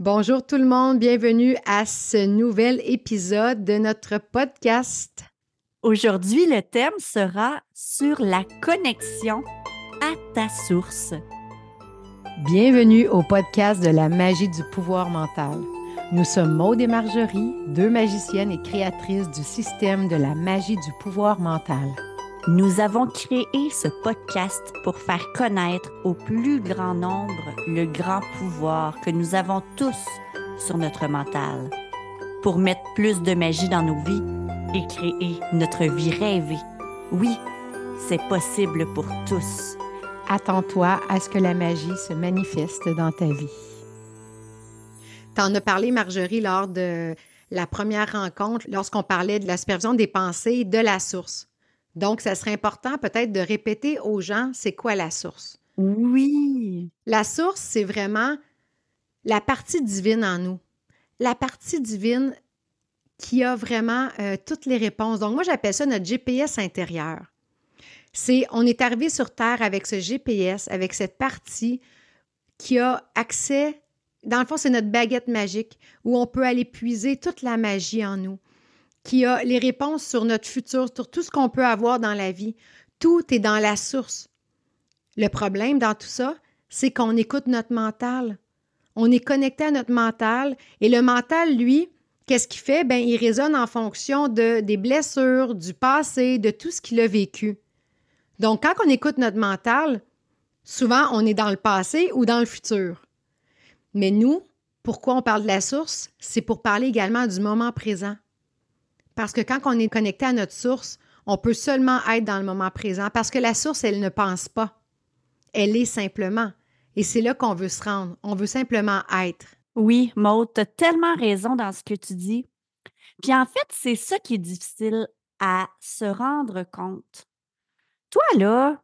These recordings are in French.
Bonjour tout le monde, bienvenue à ce nouvel épisode de notre podcast. Aujourd'hui, le thème sera sur la connexion à ta source. Bienvenue au podcast de la magie du pouvoir mental. Nous sommes Maude et Marjorie, deux magiciennes et créatrices du système de la magie du pouvoir mental. Nous avons créé ce podcast pour faire connaître au plus grand nombre le grand pouvoir que nous avons tous sur notre mental, pour mettre plus de magie dans nos vies et créer notre vie rêvée. Oui, c'est possible pour tous. Attends-toi à ce que la magie se manifeste dans ta vie. T'en as parlé, Marjorie, lors de la première rencontre, lorsqu'on parlait de la supervision des pensées de la source. Donc, ça serait important peut-être de répéter aux gens c'est quoi la source? Oui. La source, c'est vraiment la partie divine en nous. La partie divine qui a vraiment euh, toutes les réponses. Donc, moi, j'appelle ça notre GPS intérieur. C'est, on est arrivé sur Terre avec ce GPS, avec cette partie qui a accès, dans le fond, c'est notre baguette magique où on peut aller puiser toute la magie en nous qui a les réponses sur notre futur, sur tout ce qu'on peut avoir dans la vie. Tout est dans la source. Le problème dans tout ça, c'est qu'on écoute notre mental. On est connecté à notre mental et le mental, lui, qu'est-ce qu'il fait? Ben, il résonne en fonction de, des blessures, du passé, de tout ce qu'il a vécu. Donc, quand on écoute notre mental, souvent, on est dans le passé ou dans le futur. Mais nous, pourquoi on parle de la source? C'est pour parler également du moment présent. Parce que quand on est connecté à notre source, on peut seulement être dans le moment présent parce que la source, elle ne pense pas. Elle est simplement. Et c'est là qu'on veut se rendre. On veut simplement être. Oui, Maud, tu as tellement raison dans ce que tu dis. Puis en fait, c'est ça qui est difficile à se rendre compte. Toi, là,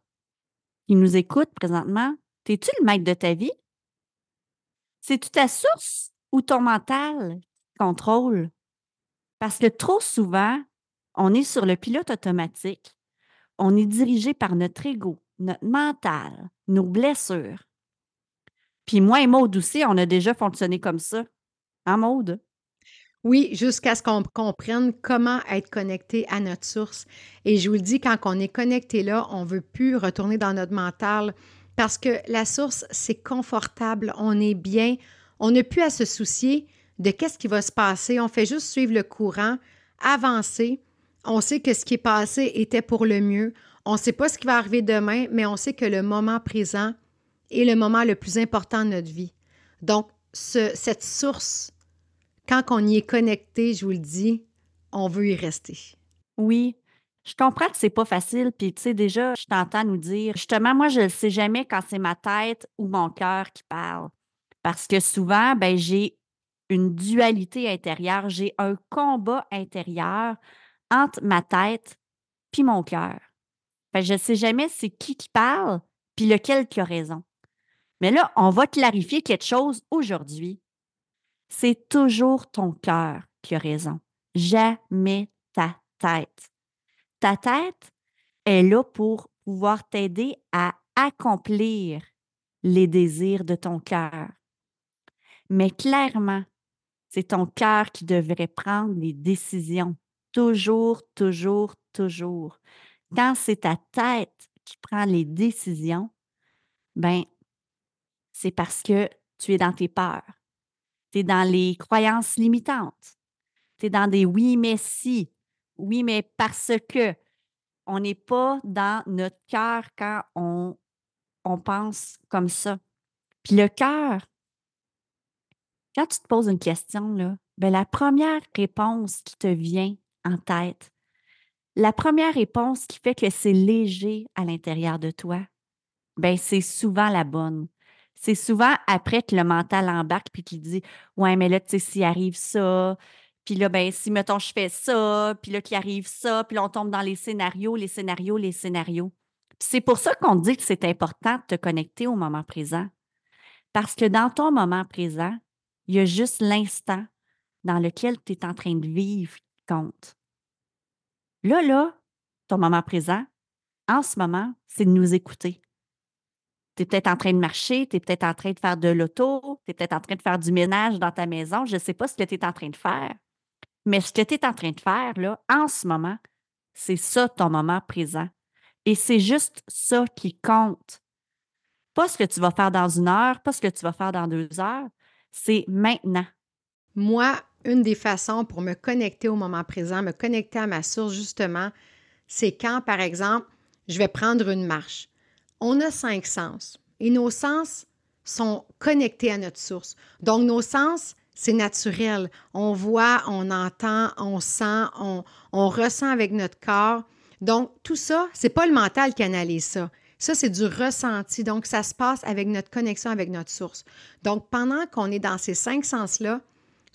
qui nous écoute présentement, es-tu le maître de ta vie? C'est-tu ta source ou ton mental qui contrôle? Parce que trop souvent, on est sur le pilote automatique, on est dirigé par notre ego, notre mental, nos blessures. Puis moi et Maude aussi, on a déjà fonctionné comme ça. Hein, Maude? Oui, jusqu'à ce qu'on comprenne comment être connecté à notre source. Et je vous le dis, quand on est connecté là, on ne veut plus retourner dans notre mental parce que la source, c'est confortable, on est bien, on n'a plus à se soucier de qu'est-ce qui va se passer. On fait juste suivre le courant, avancer. On sait que ce qui est passé était pour le mieux. On ne sait pas ce qui va arriver demain, mais on sait que le moment présent est le moment le plus important de notre vie. Donc, cette source, quand on y est connecté, je vous le dis, on veut y rester. Oui, je comprends que c'est pas facile, puis tu sais, déjà, je t'entends nous dire, justement, moi, je ne sais jamais quand c'est ma tête ou mon cœur qui parle. Parce que souvent, ben, j'ai une dualité intérieure, j'ai un combat intérieur entre ma tête puis mon cœur. je ne sais jamais c'est qui qui parle puis lequel qui a raison. Mais là, on va clarifier quelque chose aujourd'hui. C'est toujours ton cœur qui a raison, jamais ta tête. Ta tête est là pour pouvoir t'aider à accomplir les désirs de ton cœur. Mais clairement, c'est ton cœur qui devrait prendre les décisions. Toujours, toujours, toujours. Quand c'est ta tête qui prend les décisions, ben, c'est parce que tu es dans tes peurs. Tu es dans les croyances limitantes. Tu es dans des oui, mais si. Oui, mais parce que. On n'est pas dans notre cœur quand on, on pense comme ça. Puis le cœur, quand tu te poses une question, là, ben, la première réponse qui te vient en tête, la première réponse qui fait que c'est léger à l'intérieur de toi, ben, c'est souvent la bonne. C'est souvent après que le mental embarque puis qu'il dit Ouais, mais là, tu sais, s'il arrive ça, puis là, ben, si, mettons, je fais ça, puis là, qu'il arrive ça, puis là, on tombe dans les scénarios, les scénarios, les scénarios. c'est pour ça qu'on dit que c'est important de te connecter au moment présent. Parce que dans ton moment présent, il y a juste l'instant dans lequel tu es en train de vivre qui compte. Là, là, ton moment présent, en ce moment, c'est de nous écouter. Tu es peut-être en train de marcher, tu es peut-être en train de faire de l'auto, tu es peut-être en train de faire du ménage dans ta maison. Je ne sais pas ce que tu es en train de faire. Mais ce que tu es en train de faire, là, en ce moment, c'est ça ton moment présent. Et c'est juste ça qui compte. Pas ce que tu vas faire dans une heure, pas ce que tu vas faire dans deux heures. C'est maintenant. Moi, une des façons pour me connecter au moment présent, me connecter à ma source, justement, c'est quand, par exemple, je vais prendre une marche. On a cinq sens et nos sens sont connectés à notre source. Donc, nos sens, c'est naturel. On voit, on entend, on sent, on, ressent avec notre corps. Donc, tout ça, c'est pas le mental qui analyse ça. Ça, c'est du ressenti. Donc, ça se passe avec notre connexion avec notre source. Donc, pendant qu'on est dans ces cinq sens-là,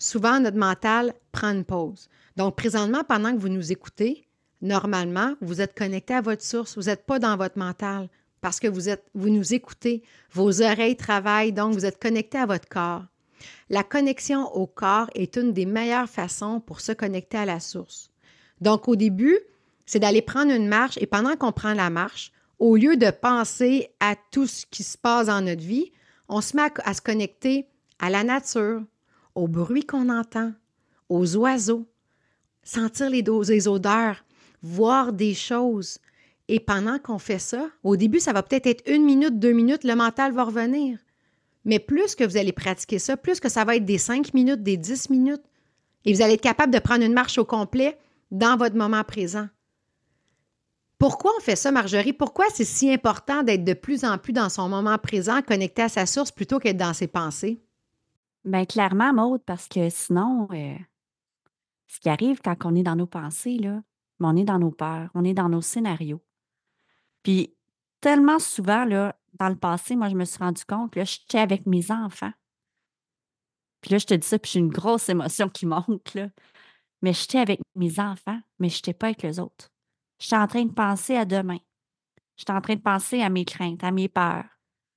souvent notre mental prend une pause. Donc, présentement, pendant que vous nous écoutez, normalement, vous êtes connecté à votre source. Vous n'êtes pas dans votre mental parce que vous, vous nous écoutez. Vos oreilles travaillent, donc vous êtes connecté à votre corps. La connexion au corps est une des meilleures façons pour se connecter à la source. Donc, au début, c'est d'aller prendre une marche et pendant qu'on prend la marche, au lieu de penser à tout ce qui se passe dans notre vie, on se met à, se connecter à la nature, au bruit qu'on entend, aux oiseaux, sentir les, les odeurs, voir des choses. Et pendant qu'on fait ça, au début, ça va peut-être être une minute, deux minutes, le mental va revenir. Mais plus que vous allez pratiquer ça, plus que ça va être des cinq minutes, des dix minutes, et vous allez être capable de prendre une marche au complet dans votre moment présent. Pourquoi on fait ça, Marjorie? Pourquoi c'est si important d'être de plus en plus dans son moment présent, connecté à sa source, plutôt qu'être dans ses pensées? Bien, clairement, Maude, parce que sinon, euh, ce qui arrive quand on est dans nos pensées, là, on est dans nos peurs, on est dans nos scénarios. Puis, tellement souvent, dans le passé, moi, je me suis rendu compte, là, j'étais avec mes enfants. Puis là, je te dis ça, puis j'ai une grosse émotion qui monte, là. Mais j'étais avec mes enfants, mais je n'étais pas avec les autres. J'étais en train de penser à demain. J'étais en train de penser à mes craintes, à mes peurs,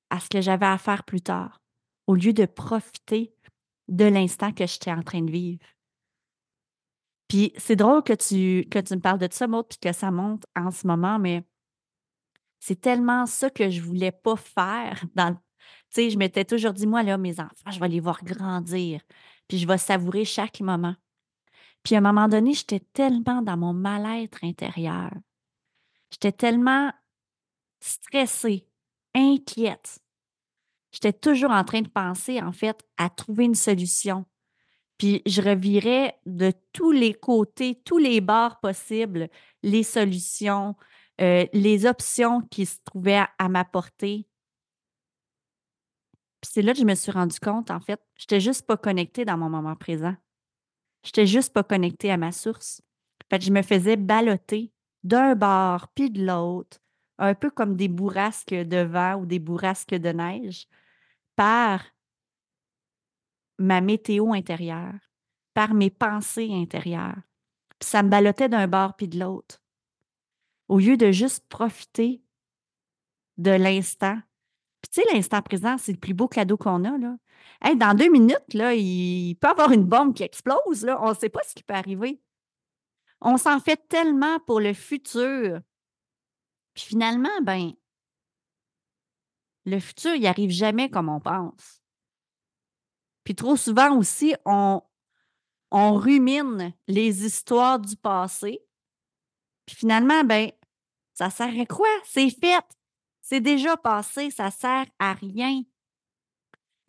à ce que j'avais à faire plus tard, au lieu de profiter de l'instant que j'étais en train de vivre. Puis c'est drôle que tu, me parles de ça, Maud, puis que ça monte en ce moment, mais c'est tellement ça que je voulais pas faire tu sais, je m'étais toujours dit, moi, là, mes enfants, je vais les voir grandir, puis je vais savourer chaque moment. Puis à un moment donné, j'étais tellement dans mon mal-être intérieur. J'étais tellement stressée, inquiète. J'étais toujours en train de penser, en fait, à trouver une solution. Puis je revirais de tous les côtés, tous les bords possibles, les solutions, euh, les options qui se trouvaient à, ma portée. Puis c'est là que je me suis rendu compte, en fait, je n'étais juste pas connectée dans mon moment présent. Je n'étais juste pas connectée à ma source. Fait, je me faisais balloter d'un bord puis de l'autre, un peu comme des bourrasques de vent ou des bourrasques de neige, par ma météo intérieure, par mes pensées intérieures. Puis ça me ballottait d'un bord puis de l'autre au lieu de juste profiter de l'instant. Puis tu sais, l'instant présent, c'est le plus beau cadeau qu'on a. Là. dans deux minutes, là, il peut y avoir une bombe qui explose. Là. On ne sait pas ce qui peut arriver. On s'en fait tellement pour le futur. Puis finalement, ben, le futur, il arrive jamais comme on pense. Puis trop souvent aussi, on, on rumine les histoires du passé puis finalement, ben, ça sert à quoi? C'est fait. C'est déjà passé, ça sert à rien.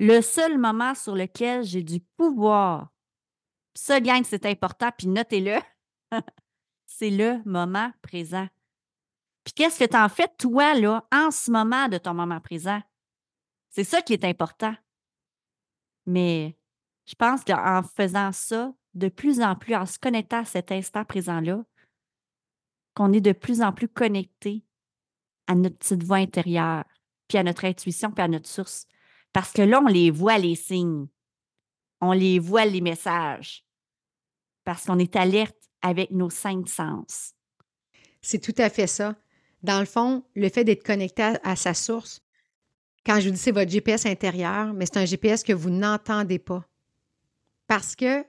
Le seul moment sur lequel j'ai du pouvoir, ça, gagne, c'est important, puis notez-le, c'est le moment présent. Puis qu'est-ce que tu en fais, toi, là, en ce moment de ton moment présent? C'est ça qui est important. Mais je pense qu'en faisant ça, de plus en plus, en se connectant à cet instant présent-là, qu'on est de plus en plus connecté à notre petite voix intérieure, puis à notre intuition, puis à notre source. Parce que là, on les voit, les signes. On les voit, les messages. Parce qu'on est alerte avec nos cinq sens. C'est tout à fait ça. Dans le fond, le fait d'être connecté à, sa source, quand je vous dis c'est votre GPS intérieur, mais c'est un GPS que vous n'entendez pas. Parce que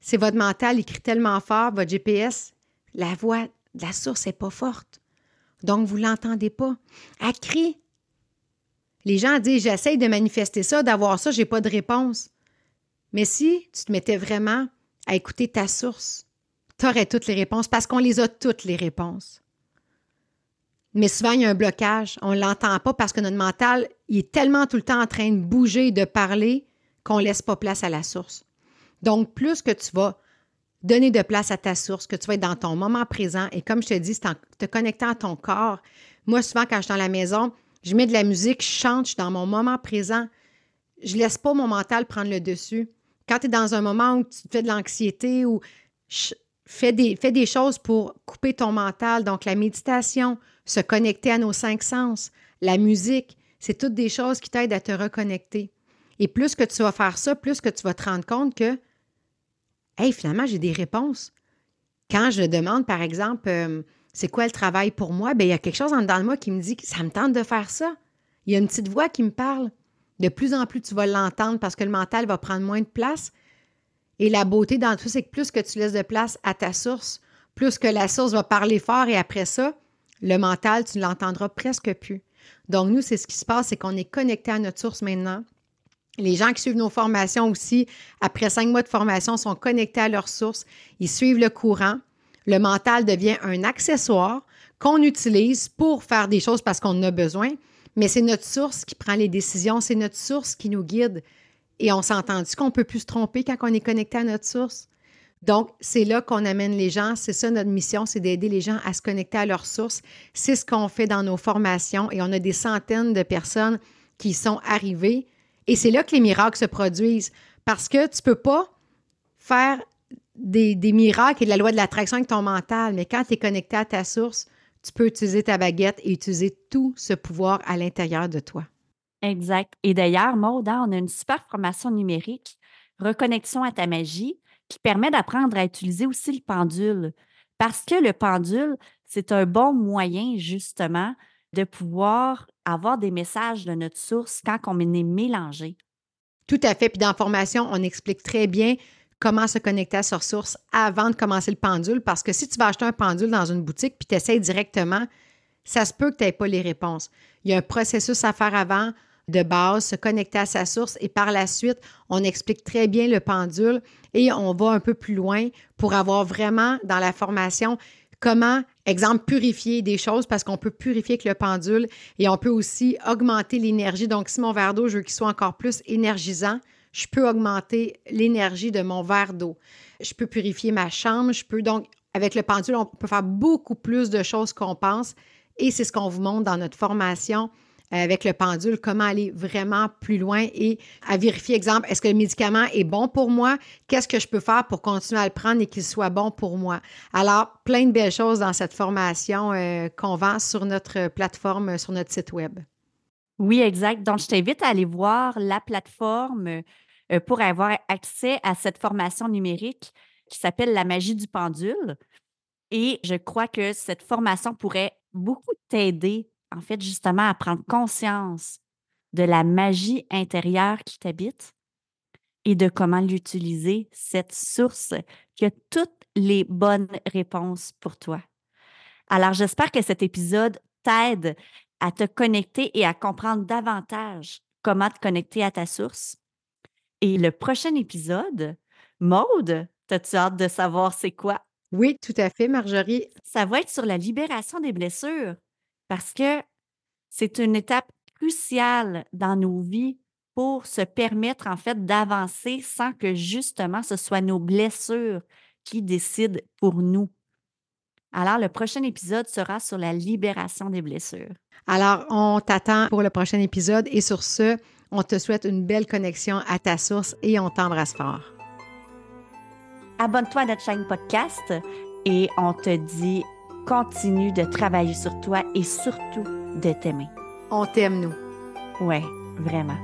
c'est votre mental écrit tellement fort, votre GPS, la voix la source n'est pas forte. Donc, vous ne l'entendez pas. Elle crie. Les gens disent J'essaye de manifester ça, d'avoir ça, j'ai pas de réponse. Mais si tu te mettais vraiment à écouter ta source, tu aurais toutes les réponses parce qu'on les a toutes les réponses. Mais souvent, il y a un blocage. On ne l'entend pas parce que notre mental il est tellement tout le temps en train de bouger, de parler, qu'on ne laisse pas place à la source. Donc, plus que tu vas donner de place à ta source, que tu vas être dans ton moment présent, et comme je te dis, c'est en te connectant à ton corps. Moi, souvent, quand je suis dans la maison, je mets de la musique, je chante, je suis dans mon moment présent. Je ne laisse pas mon mental prendre le dessus. Quand tu es dans un moment où tu fais de l'anxiété ou fais des, fais des choses pour couper ton mental, donc la méditation, se connecter à nos cinq sens, la musique, c'est toutes des choses qui t'aident à te reconnecter. Et plus que tu vas faire ça, plus que tu vas te rendre compte que, hey, finalement, j'ai des réponses. Quand je demande, par exemple, euh, c'est quoi le travail pour moi, bien, il y a quelque chose en dedans de moi qui me dit que ça me tente de faire ça. Il y a une petite voix qui me parle. De plus en plus, tu vas l'entendre parce que le mental va prendre moins de place. Et la beauté dans tout, c'est que plus que tu laisses de place à ta source, plus que la source va parler fort et après ça, le mental, tu ne l'entendras presque plus. Donc, nous, c'est ce qui se passe, c'est qu'on est connecté à notre source maintenant. Les gens qui suivent nos formations aussi, après cinq mois de formation, sont connectés à leur source. Ils suivent le courant. Le mental devient un accessoire qu'on utilise pour faire des choses parce qu'on en a besoin, mais c'est notre source qui prend les décisions, c'est notre source qui nous guide. Et on s'est entendu qu'on ne peut plus se tromper quand on est connecté à notre source. Donc, c'est là qu'on amène les gens. C'est ça notre mission, c'est d'aider les gens à se connecter à leur source. C'est ce qu'on fait dans nos formations et on a des centaines de personnes qui sont arrivées. Et c'est là que les miracles se produisent parce que tu ne peux pas faire des, miracles et de la loi de l'attraction avec ton mental, mais quand tu es connecté à ta source, tu peux utiliser ta baguette et utiliser tout ce pouvoir à l'intérieur de toi. Exact. Et d'ailleurs, Maud, hein, on a une super formation numérique, Reconnexion à ta magie qui permet d'apprendre à utiliser aussi le pendule. Parce que le pendule, c'est un bon moyen justement de pouvoir avoir des messages de notre source quand on est mélangé. Tout à fait. Puis dans la formation, on explique très bien comment se connecter à sa source avant de commencer le pendule. Parce que si tu vas acheter un pendule dans une boutique puis tu essaies directement, ça se peut que tu n'aies pas les réponses. Il y a un processus à faire avant de base, se connecter à sa source et par la suite, on explique très bien le pendule et on va un peu plus loin pour avoir vraiment dans la formation comment, exemple, purifier des choses parce qu'on peut purifier avec le pendule et on peut aussi augmenter l'énergie. Donc, si mon verre d'eau, je veux qu'il soit encore plus énergisant, je peux augmenter l'énergie de mon verre d'eau. Je peux purifier ma chambre, je peux donc, avec le pendule, on peut faire beaucoup plus de choses qu'on pense et c'est ce qu'on vous montre dans notre formation avec le pendule, comment aller vraiment plus loin et à vérifier, exemple, est-ce que le médicament est bon pour moi? Qu'est-ce que je peux faire pour continuer à le prendre et qu'il soit bon pour moi? Alors, plein de belles choses dans cette formation euh, qu'on vend sur notre plateforme, sur notre site Web. Oui, exact. Donc, je t'invite à aller voir la plateforme euh, pour avoir accès à cette formation numérique qui s'appelle La magie du pendule. Et je crois que cette formation pourrait beaucoup t'aider en fait, justement, à prendre conscience de la magie intérieure qui t'habite et de comment l'utiliser, cette source qui a toutes les bonnes réponses pour toi. Alors, j'espère que cet épisode t'aide à te connecter et à comprendre davantage comment te connecter à ta source. Et le prochain épisode, Maude, as-tu hâte de savoir c'est quoi? Oui, tout à fait, Marjorie. Ça va être sur la libération des blessures parce que c'est une étape cruciale dans nos vies pour se permettre en fait d'avancer sans que justement ce soit nos blessures qui décident pour nous. Alors, le prochain épisode sera sur la libération des blessures. Alors, on t'attend pour le prochain épisode et sur ce, on te souhaite une belle connexion à ta source et on t'embrasse fort. Abonne-toi à notre chaîne podcast et on te dit continue de travailler sur toi et surtout de t'aimer. On t'aime, nous. Ouais, vraiment.